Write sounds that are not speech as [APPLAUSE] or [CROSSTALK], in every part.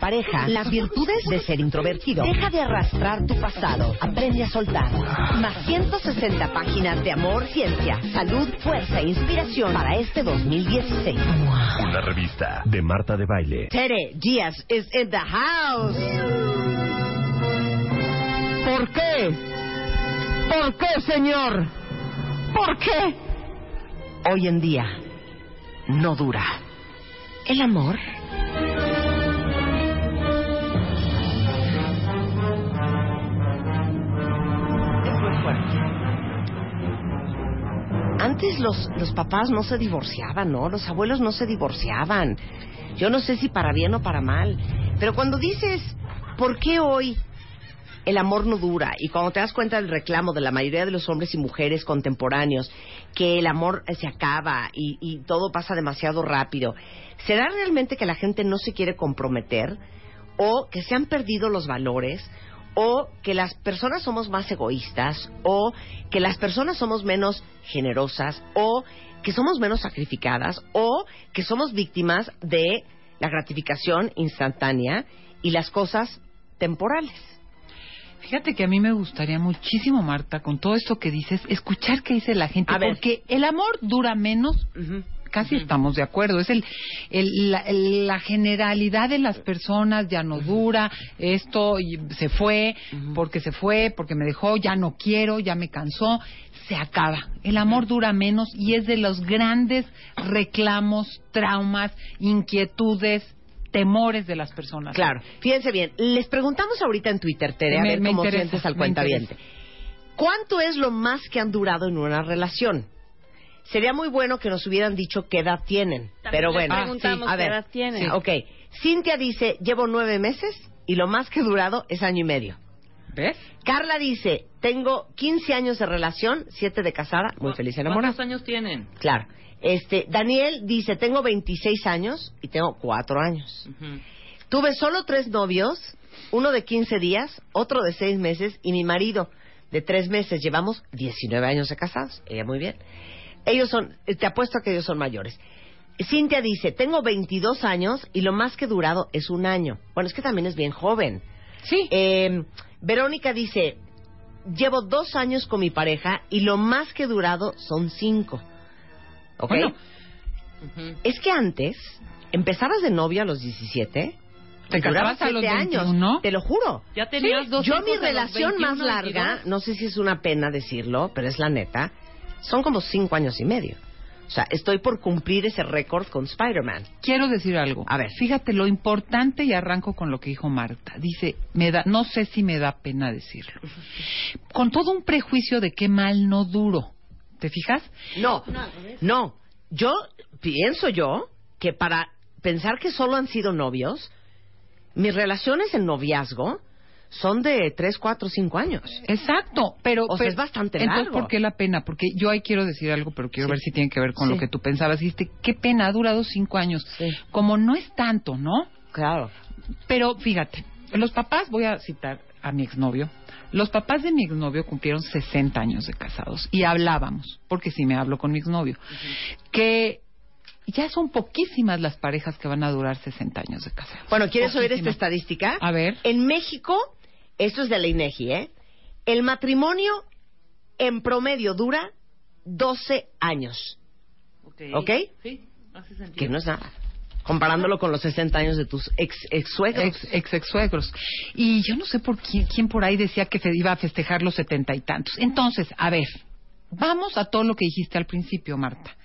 pareja. Las virtudes de ser introvertido. Deja de arrastrar tu pasado. Aprende a soltar. Más 160 páginas de amor, ciencia, salud, fuerza e inspiración para este 2016. Una revista de Marta de Baile. Tere Díaz is in the house. ¿Por qué? ¿Por qué, señor? ¿Por qué? Hoy en día no dura. El amor. Antes los, los papás no se divorciaban, ¿no? Los abuelos no se divorciaban. Yo no sé si para bien o para mal. Pero cuando dices, ¿por qué hoy el amor no dura? Y cuando te das cuenta del reclamo de la mayoría de los hombres y mujeres contemporáneos, que el amor se acaba y, y todo pasa demasiado rápido, ¿será realmente que la gente no se quiere comprometer? ¿O que se han perdido los valores? O que las personas somos más egoístas, o que las personas somos menos generosas, o que somos menos sacrificadas, o que somos víctimas de la gratificación instantánea y las cosas temporales. Fíjate que a mí me gustaría muchísimo, Marta, con todo esto que dices, escuchar qué dice la gente, A ver. porque el amor dura menos, casi estamos de acuerdo, es el, el- la, el- la generalidad de las personas ya no dura, esto se fue, porque se fue, porque me dejó, ya no quiero, ya me cansó, se acaba. El amor dura menos y es de los grandes reclamos, traumas, inquietudes, temores de las personas. Claro, fíjense bien, les preguntamos ahorita en Twitter, Tere, a Me- ver me cómo interesa, sientes al cuentaviente. ¿Cuánto es lo más que han durado en una relación? Sería muy bueno que nos hubieran dicho qué edad tienen. También pero bueno, preguntamos a qué ver, edad tienen. sí, ok. Cintia dice, llevo nueve meses y lo más que he durado es año y medio. ¿Ves? Carla dice, tengo 15 años de relación, 7 de casada, muy feliz enamorada. ¿Cuántos años tienen? Claro. Este, Daniel dice, tengo 26 años y tengo 4 años. Ujú. Tuve solo tres novios, uno de 15 días, otro de 6 meses y mi marido de 3 meses. Llevamos 19 años de casados. Ella muy bien. Ellos son, eh, te apuesto a que ellos son mayores. Cintia dice, tengo 22 años y lo más que he durado es un año. Bueno, es que también es bien joven. Sí. Eh, Verónica dice, llevo dos años con mi pareja y lo más que he durado son cinco. ¿Ok? Bueno. Es que antes, empezabas de novia a los 17, Te casabas a los siete años, 21. te lo juro. Ya tenías dos Yo mi relación más 21, larga, 22. no sé si es una pena decirlo, pero es la neta, son como cinco años y medio. O sea, estoy por cumplir ese récord con Spider-Man. Quiero decir algo. A ver. Fíjate lo importante y arranco con lo que dijo Marta. Dice, me da, no sé si me da pena decirlo. [LAUGHS] Con todo un prejuicio de qué mal no duro. ¿Te fijas? No, no. Yo pienso yo que para pensar que solo han sido novios, mis relaciones en noviazgo son de 3, 4, 5 años. Exacto, pero... O sea, pero- es bastante Entonces, largo. ¿por qué la pena? Porque yo ahí quiero decir algo, pero quiero Sí. ver si tiene que ver con Sí. lo que tú pensabas. Dijiste, qué pena, ha durado cinco años. Sí. Como no es tanto, ¿no? Claro. Pero fíjate, los papás, voy a citar a mi exnovio, los papás de mi exnovio cumplieron 60 años de casados y hablábamos, porque sí me hablo con mi exnovio, que ya son poquísimas las parejas que van a durar 60 años de casados. Bueno, ¿quieres oír esta estadística? A ver. En México, esto es de la INEGI, ¿eh? El matrimonio en promedio dura 12 años, Ok. ¿Ok? Sí, hace sentido. que no es nada. Comparándolo con los 60 años de tus ex, ex suegros. Ex, ex, suegros. Y yo no sé por quién, quién por ahí decía que fe- iba a festejar los setenta y tantos. Entonces, a ver, vamos a todo lo que dijiste al principio, Marta.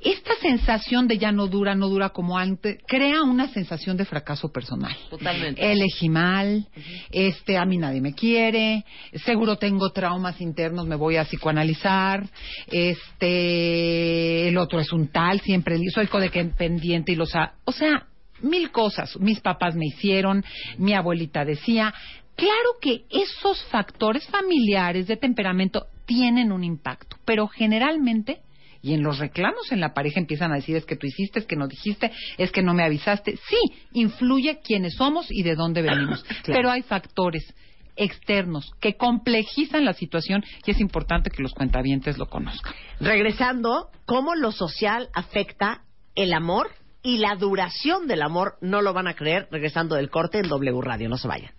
Esta sensación de ya no dura, no dura como antes, crea una sensación de fracaso personal. Totalmente. Elegí mal, este, a mí nadie me quiere, seguro tengo traumas internos, me voy a psicoanalizar, este, el otro es un tal, siempre soy codependiente y los ha, o sea, mil cosas. Mis papás me hicieron, mi abuelita decía. Claro que esos factores familiares de temperamento tienen un impacto, pero generalmente y en los reclamos en la pareja empiezan a decir es que tú hiciste, es que no dijiste, es que no me avisaste. Sí, influye quiénes somos y de dónde venimos. [LAUGHS] Pero hay factores externos que complejizan la situación y es importante que los cuentavientes lo conozcan. Regresando, ¿cómo lo social afecta el amor y la duración del amor? No lo van a creer. Regresando del corte en W Radio. No se vayan.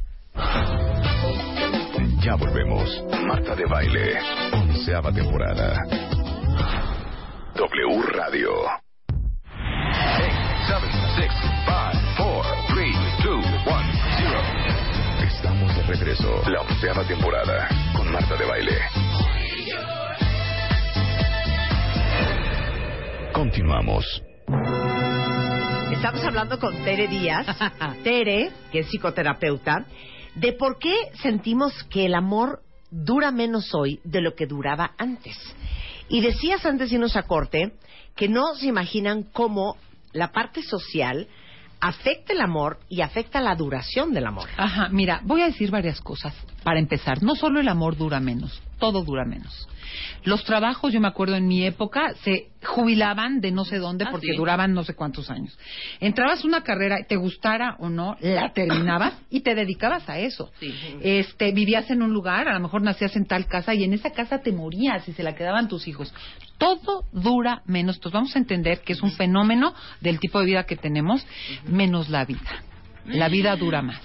Ya volvemos. Marta de Baile, onceava temporada. W Radio. Estamos de regreso. La onceava temporada con Marta de Baile. Continuamos. Estamos hablando con Tere Díaz. [LAUGHS] Tere, que es psicoterapeuta, de por qué sentimos que el amor dura menos hoy de lo que duraba antes. Y decías antes de irnos a corte que no se imaginan cómo la parte social afecta el amor y afecta la duración del amor. Ajá, mira, voy a decir varias cosas. Para empezar, no solo el amor dura menos, todo dura menos. Los trabajos, yo me acuerdo en mi época, se jubilaban de no sé dónde Ah, porque sí. duraban no sé cuántos años. Entrabas a una carrera, te gustara o no, la terminabas y te dedicabas a eso. Sí. Este, vivías en un lugar, a lo mejor nacías en tal casa y en esa casa te morías y se la quedaban tus hijos. Todo dura menos. Entonces vamos a entender que es un fenómeno del tipo de vida que tenemos, menos la vida. La vida dura más.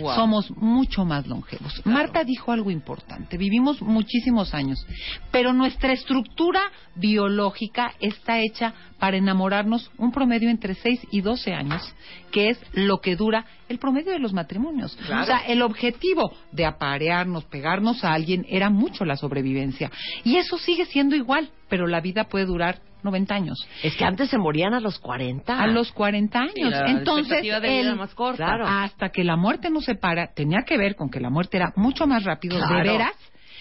Wow. Somos mucho más longevos. Marta dijo algo importante. Vivimos muchísimos años, pero nuestra estructura biológica está hecha para enamorarnos un promedio entre 6 y 12 años, que es lo que dura el promedio de los matrimonios. O sea, el objetivo de aparearnos, pegarnos a alguien, era mucho la sobrevivencia. Y eso sigue siendo igual, pero la vida puede durar 90 años. Es que antes se morían a los 40. A los 40 años. Sí, la Entonces, de vida más corta. Claro. hasta que la muerte nos separa, tenía que ver con que la muerte era mucho más rápido, Claro. de veras.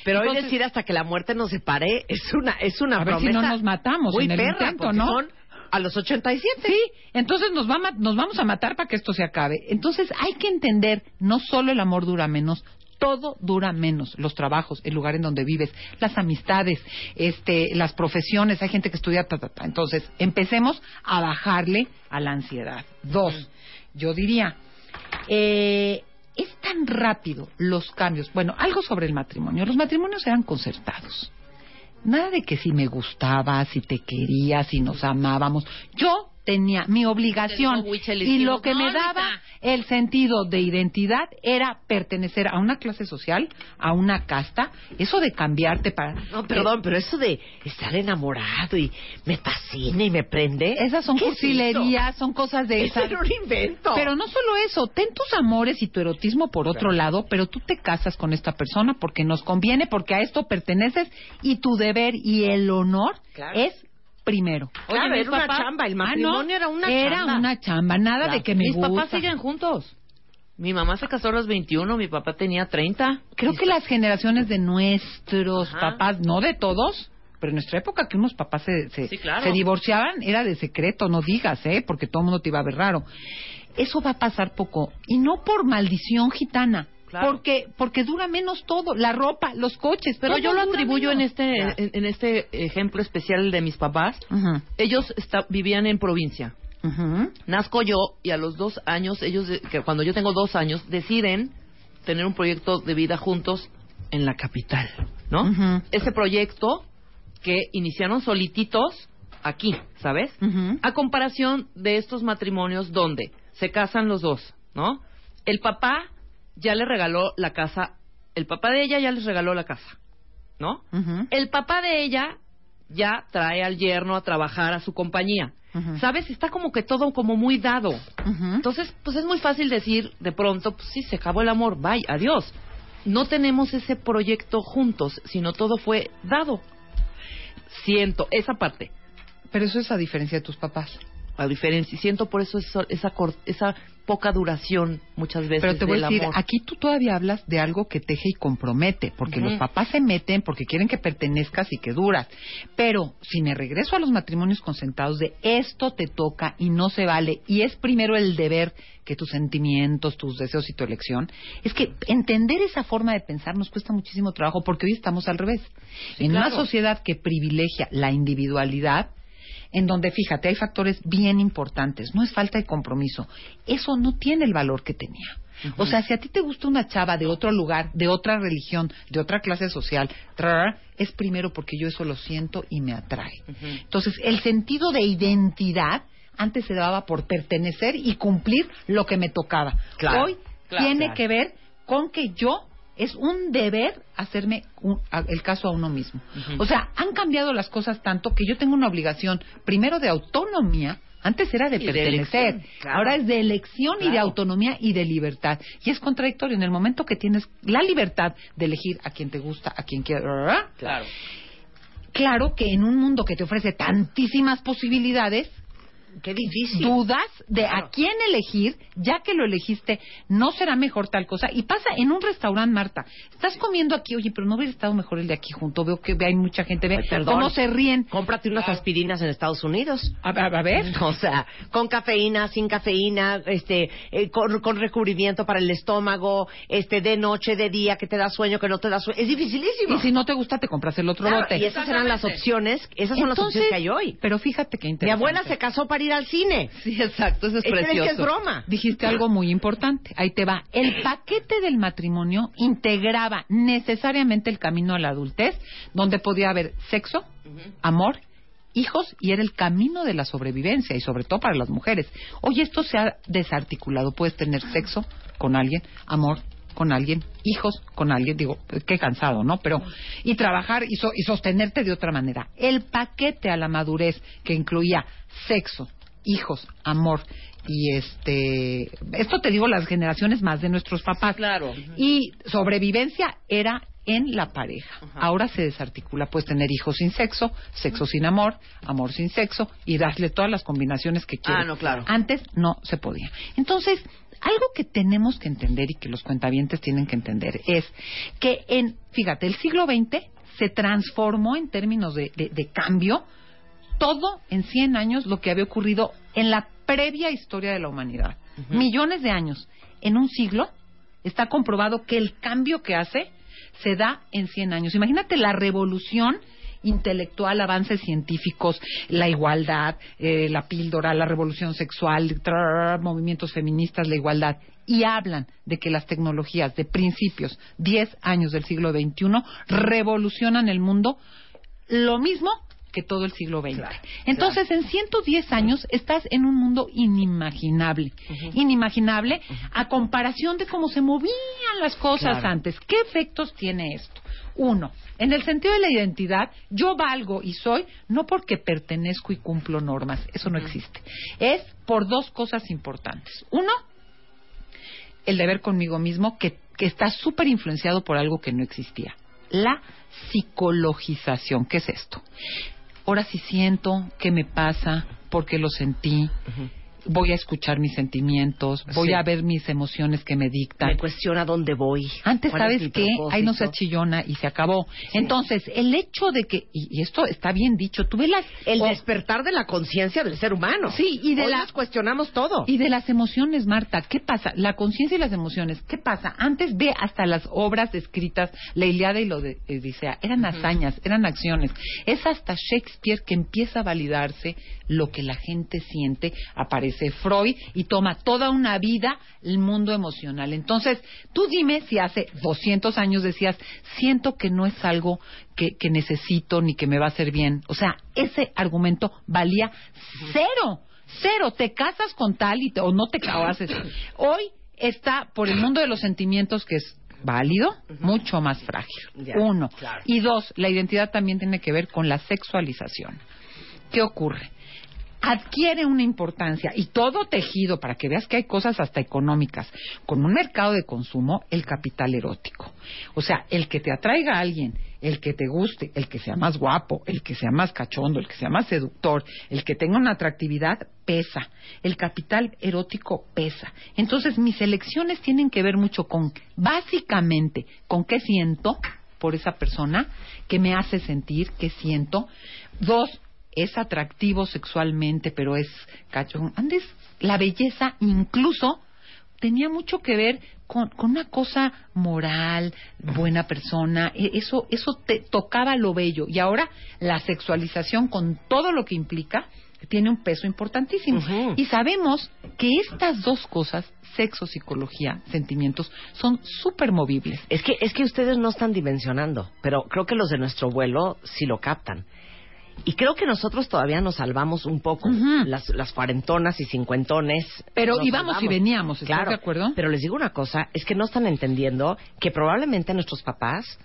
Pero hoy decir hasta que la muerte nos separe es una es una A ver si promesa no nos matamos muy en el perra, intento, ¿no? son a los 87. Sí, entonces nos, va nos vamos a matar para que esto se acabe. Entonces hay que entender, no solo el amor dura menos, todo dura menos. Los trabajos, el lugar en donde vives, las amistades, este, las profesiones. Hay gente que estudia ta, ta, ta. Entonces empecemos a bajarle a la ansiedad. Dos, yo diría, eh, es tan rápido los cambios. Bueno, algo sobre el matrimonio. Los matrimonios eran concertados. Nada de que si me gustaba, si te quería, si nos amábamos. Yo tenía mi obligación y lo que me "No, daba Anita". el sentido de identidad era pertenecer a una clase social, a una casta, eso de cambiarte para No, perdón, pero eso de estar enamorado y me fascina y me prende. esas son ¿qué es cursilerías, son cosas de esas. Era un invento. Pero no solo eso, ten tus amores y tu erotismo por otro lado, pero tú te casas con esta persona porque nos conviene, porque a esto perteneces y tu deber y el honor Claro. es primero. Claro, mis era una chamba, el Ah, no, matrimonio era una era chamba. una chamba, nada Claro. de que me Mis gusta. papás siguen juntos. Mi mamá se casó a los 21, mi papá tenía 30. Creo que las generaciones de nuestros Ajá. papás, no de todos, pero en nuestra época que unos papás se, se, Sí, claro. se divorciaban era de secreto, no digas, ¿eh? Porque todo el mundo te iba a ver raro. Eso va a pasar poco. Y no por maldición gitana. Claro. Porque, porque dura menos todo, la ropa, los coches, Pero yo lo atribuyo en este, en, en este ejemplo especial de mis papás. Ellos esta- vivían en provincia. ujú. Nazco yo y a los dos años, ellos, que cuando yo tengo dos años, deciden tener un proyecto de vida juntos en la capital, ¿no? Ese proyecto que iniciaron solititos aquí, ¿sabes? A comparación de estos matrimonios donde se casan los dos, ¿no? El papá ya le regaló la casa, el papá de ella ya les regaló la casa, ¿no? El papá de ella ya trae al yerno a trabajar a su compañía. ¿Sabes? Está como que todo como muy dado. Entonces, pues es muy fácil decir de pronto, pues sí, se acabó el amor, bye, adiós. No tenemos ese proyecto juntos, sino todo fue dado. Siento esa parte. Pero eso es a diferencia de tus papás. A diferencia, y siento por eso esa, esa, esa poca duración muchas veces Pero te voy del a decir, amor. aquí tú todavía hablas de algo que teje y compromete, porque los papás se meten porque quieren que pertenezcas y que duras. Pero si me regreso a los matrimonios consentados de esto te toca y no se vale, y es primero el deber que tus sentimientos, tus deseos y tu elección, es que entender esa forma de pensar nos cuesta muchísimo trabajo porque hoy estamos al revés. en una sociedad que privilegia la individualidad, en donde, fíjate, hay factores bien importantes. No es falta de compromiso. Eso no tiene el valor que tenía. O sea, si a ti te gusta una chava de otro lugar, de otra religión, de otra clase social, tra, es primero porque yo eso lo siento y me atrae. Entonces, el sentido de identidad antes se daba por pertenecer y cumplir lo que me tocaba. Claro, Hoy claro, tiene claro. que ver con que yo es un deber hacerme un- a- el caso a uno mismo. O sea, han cambiado las cosas tanto que yo tengo una obligación, primero de autonomía, antes era de Y pertenecer, claro. ahora es de elección y de autonomía y de libertad. Y es contradictorio en el momento que tienes la libertad de elegir a quien te gusta, a quien quieres. Claro. Claro que en un mundo que te ofrece tantísimas posibilidades, Qué difícil. dudas de Claro. a quién elegir, ya que lo elegiste, no será mejor tal cosa. Y pasa en un restaurante, Marta. Estás comiendo aquí, oye, pero no hubiera estado mejor el de aquí junto. Veo que hay mucha gente, ve Ay, perdón. cómo se ríen. Cómprate unas aspirinas en Estados Unidos. A, a- a ver. [LAUGHS] O sea, con cafeína, sin cafeína, este, eh, con, con recubrimiento para el estómago, este, de noche, de día, que te da sueño, que no te da sueño. Es dificilísimo. Y si no te gusta, te compras el otro Claro, bote. y esas eran las opciones, esas son las opciones que hay hoy. Pero fíjate que Mi interesante. abuela se casó para ir al cine. Sí, exacto, eso es ¿Crees precioso. que es broma? Dijiste algo muy importante. Ahí te va. El paquete del matrimonio integraba necesariamente el camino a la adultez, donde podía haber sexo, amor, hijos y era el camino de la sobrevivencia y sobre todo para las mujeres. Hoy esto se ha desarticulado. Puedes tener sexo con alguien, amor con alguien, hijos con alguien, digo, qué cansado, ¿no? Pero, y trabajar y, so- y sostenerte de otra manera. El paquete a la madurez que incluía sexo, hijos, amor y este, esto te digo las generaciones más de nuestros papás. Claro. Y sobrevivencia era en la pareja. Ahora se desarticula, puedes tener hijos sin sexo, sexo sin amor, amor sin sexo y darle todas las combinaciones que quieras. Ah, no, claro. Antes no se podía. Entonces, algo que tenemos que entender y que los cuentavientes tienen que entender es que en, fíjate, el siglo XX se transformó en términos de, de- de cambio todo en 100 años lo que había ocurrido en la previa historia de la humanidad. Millones de años. En un siglo está comprobado que el cambio que hace se da en 100 años. Imagínate la revolución intelectual, avances científicos, la igualdad, eh, la píldora, la revolución sexual, movimientos feministas, la igualdad. Y hablan de que las tecnologías de principios, 10 años del siglo XXI, revolucionan el mundo lo mismo que todo el siglo XX. Entonces, en 110 años estás en un mundo inimaginable, inimaginable a comparación de cómo se movían las cosas Claro. antes. ¿Qué efectos tiene esto? Uno, en el sentido de la identidad, yo valgo y soy no porque pertenezco y cumplo normas, eso no existe. Es por dos cosas importantes. Uno, el deber conmigo mismo que, que está súper influenciado por algo que no existía. La psicologización. ¿Qué es esto? Ahora sí siento, ¿qué me pasa? ¿Por qué lo sentí? Voy a escuchar mis sentimientos, voy Sí. a ver mis emociones que me dictan. Me cuestiona dónde voy. Antes, ¿sabes qué? Ahí no se propósito. chillona y se acabó. Entonces, el hecho de que, y, y esto está bien dicho, tú ves las... El o- despertar de la conciencia del ser humano. Sí, y de Hoy la- nos cuestionamos todo. Y de las emociones, Marta, ¿qué pasa? La conciencia y las emociones, ¿qué pasa? Antes ve hasta las obras escritas, la Iliada y lo de Odisea, eran hazañas, eran acciones. Es hasta Shakespeare que empieza a validarse lo que la gente siente, aparece Freud y toma toda una vida el mundo emocional. Entonces, tú dime si hace 200 años decías, siento que no es algo que, que necesito ni que me va a hacer bien. O sea, ese argumento valía cero. Cero, te casas con tal y te- o no te casas. Hoy está por el mundo de los sentimientos que es válido, mucho más frágil. Ya, Uno. claro. Y dos, la identidad también tiene que ver con la sexualización. ¿Qué ocurre? Adquiere una importancia y todo tejido para que veas que hay cosas hasta económicas con un mercado de consumo el capital erótico. O sea el que te atraiga a alguien el que te guste el que sea más guapo el que sea más cachondo el que sea más seductor el que tenga una atractividad pesa. El capital erótico pesa. Entonces mis elecciones tienen que ver mucho con básicamente con qué siento por esa persona que me hace sentir que siento. Dos es atractivo sexualmente, pero es cachón. Antes, la belleza incluso tenía mucho que ver con, una cosa moral, buena persona, e, eso, eso te tocaba lo bello. Y ahora la sexualización con todo lo que implica tiene un peso importantísimo. Y sabemos que estas dos cosas, sexo, psicología, sentimientos, son súper movibles. Es que, es que ustedes no están dimensionando, pero creo que los de nuestro vuelo sí lo captan. Y creo que nosotros todavía nos salvamos un poco, las, las cuarentonas y cincuentones. Pero íbamos y veníamos, ¿estás claro, de acuerdo? Pero les digo una cosa, es que no están entendiendo que probablemente nuestros papás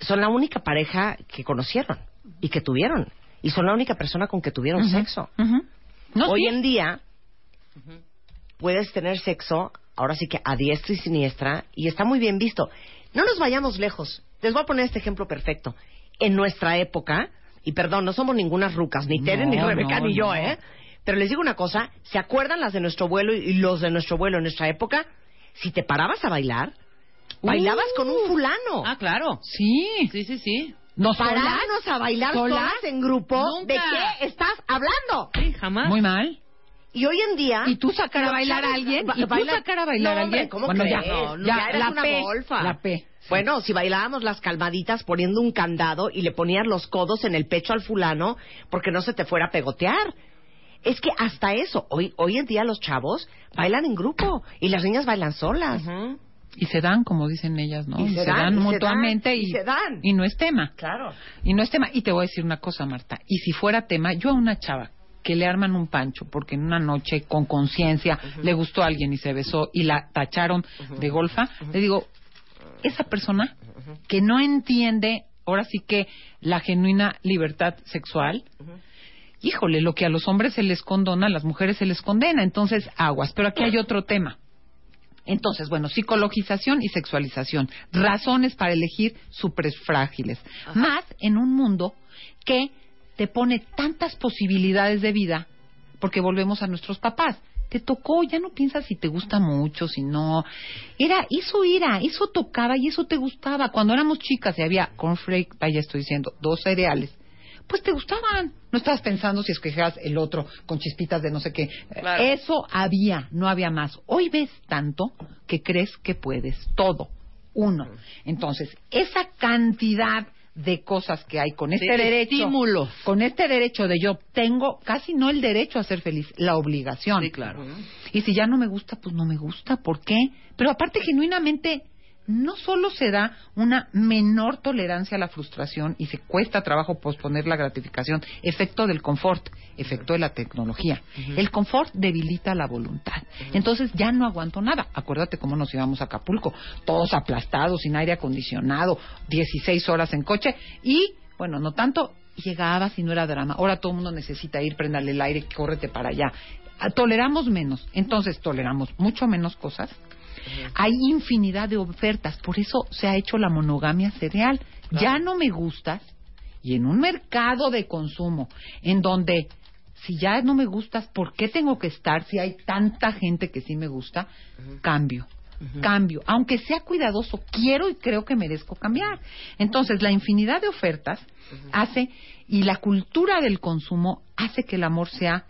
son la única pareja que conocieron y que tuvieron. Y son la única persona con que tuvieron sexo. Hoy en día puedes tener sexo, ahora sí que a diestra y siniestra, y está muy bien visto. No nos vayamos lejos. Les voy a poner este ejemplo perfecto en nuestra época, y perdón, no somos ninguna rucas, ni Tere, ni Rebeca, ni yo, ¿eh? Pero les digo una cosa, ¿se acuerdan las de nuestro vuelo y los de nuestro vuelo en nuestra época? Si te parabas a bailar, bailabas con un uh. fulano. Ah, claro. Sí. Sí, sí, sí. Nos paramos a bailar solas en grupo. ¿De qué estás hablando? Sí, jamás. Muy mal. Y hoy en día... ¿Y tú sacar a bailar a alguien? ¿Y tú sacar a bailar a alguien? ¿cómo bueno, ya, ya, la una P, golfa. La P. Bueno, si bailábamos las calmaditas poniendo un candado y le ponías los codos en el pecho al fulano porque no se te fuera a pegotear. Es que hasta eso, hoy, hoy en día los chavos bailan en grupo y las niñas bailan solas. Y se dan, como dicen ellas, ¿no? Y se, dan, mutuamente y, se dan. y no es tema. Claro. Y no es tema. Y te voy a decir una cosa, Marta. Y si fuera tema, yo a una chava que le arman un pancho porque en una noche con conciencia le gustó a alguien y se besó y la tacharon de golfa, le digo, esa persona que no entiende, ahora sí que la genuina libertad sexual, híjole, lo que a los hombres se les condona, a las mujeres se les condena, entonces aguas. Pero aquí hay otro tema. Entonces, bueno, psicologización y sexualización, razones para elegir súper frágiles, más en un mundo que te pone tantas posibilidades de vida, porque volvemos a nuestros papás te tocó, ya no piensas si te gusta mucho, si no. Era, eso era, eso tocaba y eso te gustaba. Cuando éramos chicas y había cornflake, vaya estoy diciendo, dos cereales, pues te gustaban. No estabas pensando si escogías el otro con chispitas de no sé qué. Eso había, no había más. Hoy ves tanto que crees que puedes todo. Uno. Entonces, esa cantidad de cosas que hay con este derecho, con este derecho de yo tengo casi no el derecho a ser feliz, la obligación. Sí, claro. Y si ya no me gusta, pues no me gusta, ¿por qué? Pero aparte genuinamente no solo se da una menor tolerancia a la frustración y se cuesta trabajo posponer la gratificación, efecto del confort, efecto de la tecnología. El confort debilita la voluntad. Entonces ya no aguanto nada. Acuérdate cómo nos íbamos a Acapulco, todos aplastados, sin aire acondicionado, 16 horas en coche y, bueno, no tanto, llegabas y no era drama. Ahora todo el mundo necesita ir, prenderle el aire, córrete para allá. Ah, toleramos menos. Entonces toleramos mucho menos cosas hay infinidad de ofertas, por eso se ha hecho la monogamia cereal. Ya no me gustas y en un mercado de consumo en donde si ya no me gustas, ¿por qué tengo que estar si hay tanta gente que sí me gusta? Cambio. Cambio, aunque sea cuidadoso, quiero y creo que merezco cambiar. Entonces, la infinidad de ofertas hace y la cultura del consumo hace que el amor sea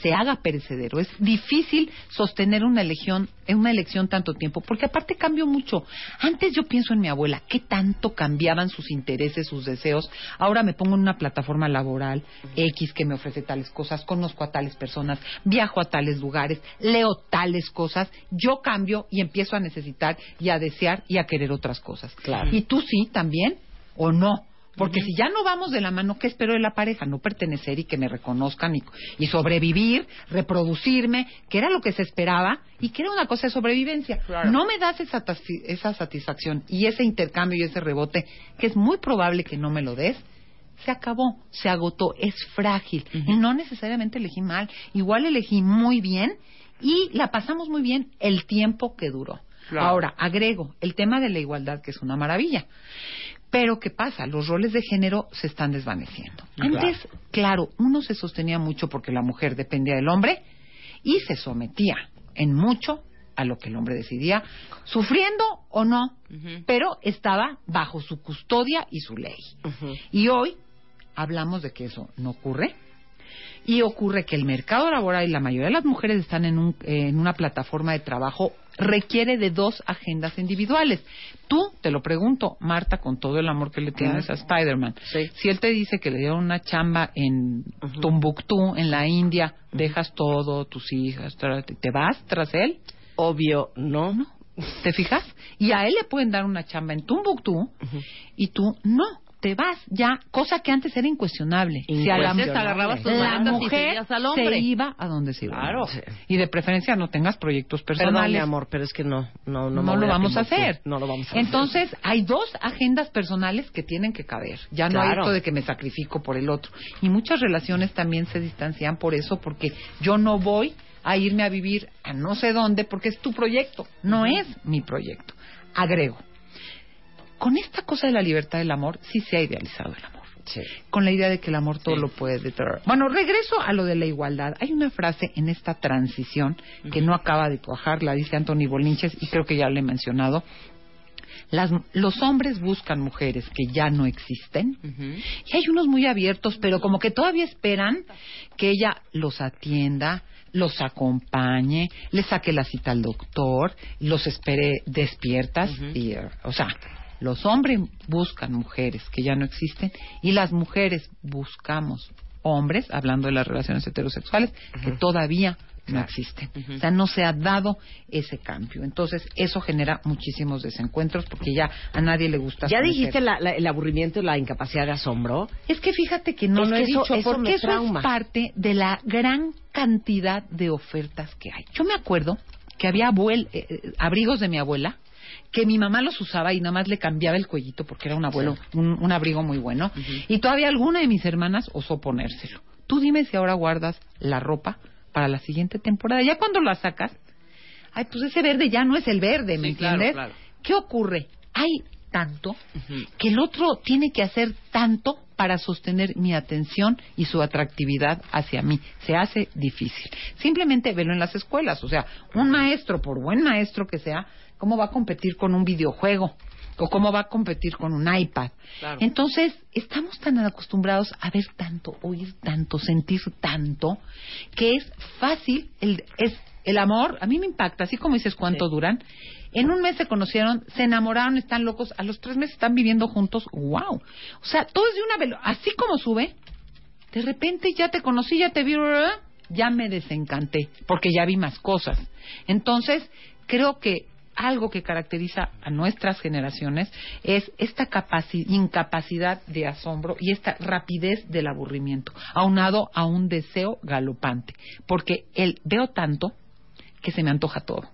se haga perecedero. Es difícil sostener una elección, una elección tanto tiempo, porque aparte cambió mucho. Antes yo pienso en mi abuela, qué tanto cambiaban sus intereses, sus deseos. Ahora me pongo en una plataforma laboral X que me ofrece tales cosas, conozco a tales personas, viajo a tales lugares, leo tales cosas, yo cambio y empiezo a necesitar y a desear y a querer otras cosas. Y tú sí también o no porque si ya no vamos de la mano, ¿qué espero de la pareja? No pertenecer y que me reconozcan y, sobrevivir, reproducirme, que era lo que se esperaba y que era una cosa de sobrevivencia. No me das esa, esa satisfacción y ese intercambio y ese rebote, que es muy probable que no me lo des, se acabó, se agotó, es frágil. Y no necesariamente elegí mal, igual elegí muy bien y la pasamos muy bien el tiempo que duró. Ahora, agrego el tema de la igualdad, que es una maravilla. Pero, ¿qué pasa? Los roles de género se están desvaneciendo. Antes, claro, uno se sostenía mucho porque la mujer dependía del hombre y se sometía en mucho a lo que el hombre decidía, sufriendo o no, pero estaba bajo su custodia y su ley. Y hoy hablamos de que eso no ocurre. Y ocurre que el mercado laboral y la mayoría de las mujeres están en, un, en una plataforma de trabajo requiere de dos agendas individuales. Tú, te lo pregunto, Marta, con todo el amor que le tienes a Spider-Man, si él te dice que le dio una chamba en Tumbuctú, en la India, dejas todo, tus hijas, ¿te vas tras él? Obvio, no. No. ¿Te fijas? Y a él le pueden dar una chamba en Tumbuctú y tú no te vas ya, cosa que antes era incuestionable. Si a la, agarrabas tus la mujer al hombre. se iba a donde se iba. Claro. Y de preferencia no tengas proyectos personales. Perdón, mi amor, pero es que no, no, no, no lo vamos a hacer. No lo vamos a hacer. Entonces, hay dos agendas personales que tienen que caber. Ya no hay esto de que me sacrifico por el otro. Y muchas relaciones también se distancian por eso, porque yo no voy a irme a vivir a no sé dónde porque es tu proyecto, no es mi proyecto. Agrego, con esta cosa de la libertad del amor, sí se ha idealizado el amor. Con la idea de que el amor todo lo puede. Bueno, regreso a lo de la igualdad. Hay una frase en esta transición que no acaba de cuajar, la dice Anthony Bolinches y creo que ya le he mencionado. Las, los hombres buscan mujeres que ya no existen y hay unos muy abiertos, pero como que todavía esperan que ella los atienda, los acompañe, les saque la cita al doctor, los espere despiertas y, o sea, los hombres buscan mujeres que ya no existen y las mujeres buscamos hombres, hablando de las relaciones heterosexuales, que todavía no existen. O sea, no se ha dado ese cambio. Entonces, eso genera muchísimos desencuentros porque ya a nadie le gusta. ¿Ya dijiste el aburrimiento y la incapacidad de asombro? Es que fíjate que no lo he dicho porque eso es parte de la gran cantidad de ofertas que hay. Yo me acuerdo que había eh, eh, abrigos de mi abuela que mi mamá los usaba y nada más le cambiaba el cuellito porque era un abuelo, un, abrigo muy bueno. Y todavía alguna de mis hermanas osó ponérselo. Tú dime si ahora guardas la ropa para la siguiente temporada. Ya cuando la sacas, ay, pues ese verde ya no es el verde, ¿me entiendes? ¿Qué ocurre? Hay tanto que el otro tiene que hacer tanto para sostener mi atención y su atractividad hacia mí. Se hace difícil. Simplemente velo en las escuelas. O sea, un maestro, por buen maestro que sea, ¿Cómo va a competir con un videojuego? ¿O cómo va a competir con un iPad? Entonces, estamos tan acostumbrados a ver tanto, oír tanto, sentir tanto, que es fácil, el, es el amor, a mí me impacta, así como dices cuánto duran. En un mes se conocieron, se enamoraron, están locos, a los tres meses están viviendo juntos, wow. O sea, todo es de una velocidad, así como sube, de repente ya te conocí, ya te vi, ya me desencanté, porque ya vi más cosas. Entonces, creo que algo que caracteriza a nuestras generaciones es esta incapacidad de asombro y esta rapidez del aburrimiento, aunado a un deseo galopante, porque el veo tanto que se me antoja todo.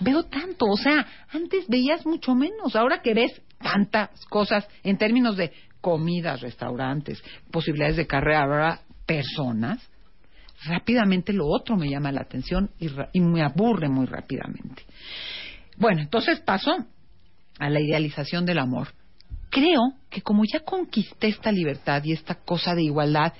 Veo tanto, o sea, antes veías mucho menos, ahora que ves tantas cosas en términos de comidas, restaurantes, posibilidades de carrera, personas, rápidamente lo otro me llama la atención y me aburre muy rápidamente. Bueno, entonces paso a la idealización del amor. Creo que como ya conquisté esta libertad y esta cosa de igualdad,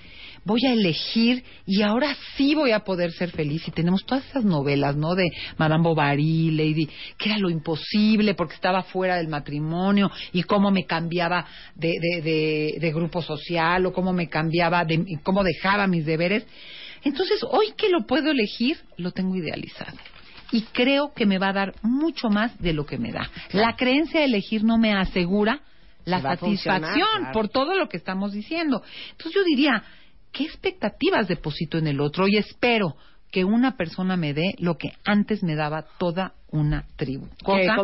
voy a elegir y ahora sí voy a poder ser feliz. Y tenemos todas esas novelas, ¿no? De Madame Bovary, Lady, que era lo imposible porque estaba fuera del matrimonio y cómo me cambiaba de, de, de grupo social o cómo me cambiaba, de, cómo dejaba mis deberes. Entonces, hoy que lo puedo elegir, lo tengo idealizado y creo que me va a dar mucho más de lo que me da. La creencia de elegir no me asegura la satisfacción por todo lo que estamos diciendo. Entonces yo diría, ¿qué expectativas deposito en el otro? Y espero que una persona me dé lo que antes me daba toda una tribu.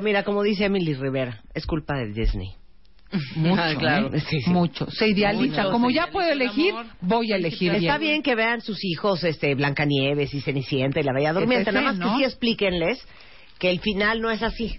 mira, como dice Emily Rivera, es culpa de Disney. [LAUGHS] Mucho, ah, claro. ¿eh? mucho. Se idealiza. Como ya puedo elegir, voy a elegir Está bien. que vean sus hijos este Blancanieves y Cenicienta y la Bella Durmiente. Nada más que sí explíquenles que el final no es así.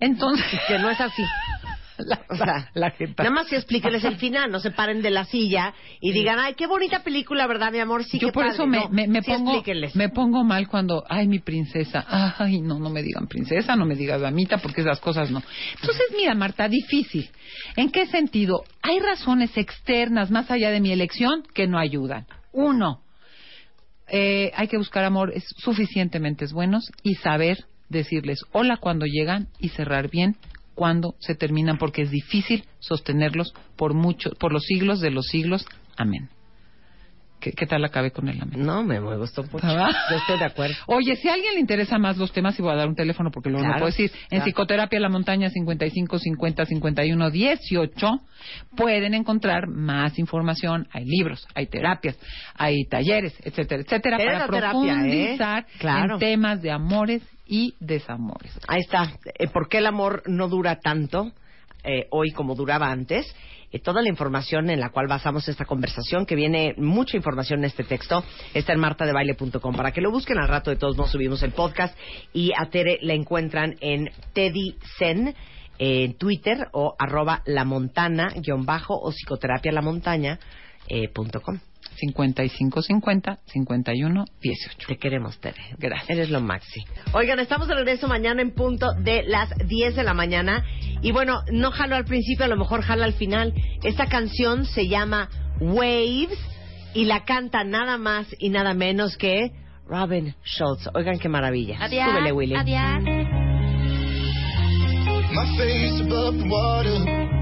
Entonces. Que no es así. [LAUGHS] [LAUGHS] La, O sea, la jeta. nada más que explíquenles el final, no se paren de la silla y digan, ay, qué bonita película, ¿verdad, mi amor? Sí, Yo qué por padre". eso me, No, me, me sí pongo me pongo mal cuando, ay, mi princesa, ay, no, no me digan princesa, no me digas damita, porque esas cosas no. Entonces, mira, Marta, difícil. ¿En qué sentido? Hay razones externas, más allá de mi elección, que no ayudan. Uno, eh, hay que buscar amores suficientemente buenos y saber decirles hola cuando llegan y cerrar bien cuando se terminan, porque es difícil sostenerlos por mucho, por los siglos de los siglos. Amén. ¿Qué, qué tal acabé con el amén? No, me, me gustó mucho. ¿Verdad? Yo estoy de acuerdo. [LAUGHS] Oye, si a alguien le interesa más los temas, y voy a dar un teléfono porque luego no Claro, puedo decir, en claro. Psicoterapia La Montaña 55 50 51 18 pueden encontrar más información. Hay libros, hay terapias, hay talleres, etcétera, etcétera, para terapia, ¿eh? profundizar Claro. en temas de amores y desamores. Ahí está. Eh, ¿Por qué el amor no dura tanto eh, hoy como duraba antes? Eh, toda la información en la cual basamos esta conversación, que viene mucha información en este texto, está en martadebaile.com. Para que lo busquen al rato, de todos nos subimos el podcast. Y a Tere la encuentran en Teddy Zen en Twitter o arroba la montana guion bajo o psicoterapia eh, punto com. 55 50 51 18. Te queremos, Tere. Gracias. Eres lo maxi. Oigan, estamos de regreso mañana en punto de las 10 de la mañana. Y bueno, no jalo al principio, a lo mejor jalo al final. Esta canción se llama Waves y la canta nada más y nada menos que Robin Schultz. Oigan qué maravilla. Súbele, Willy. My face above the water.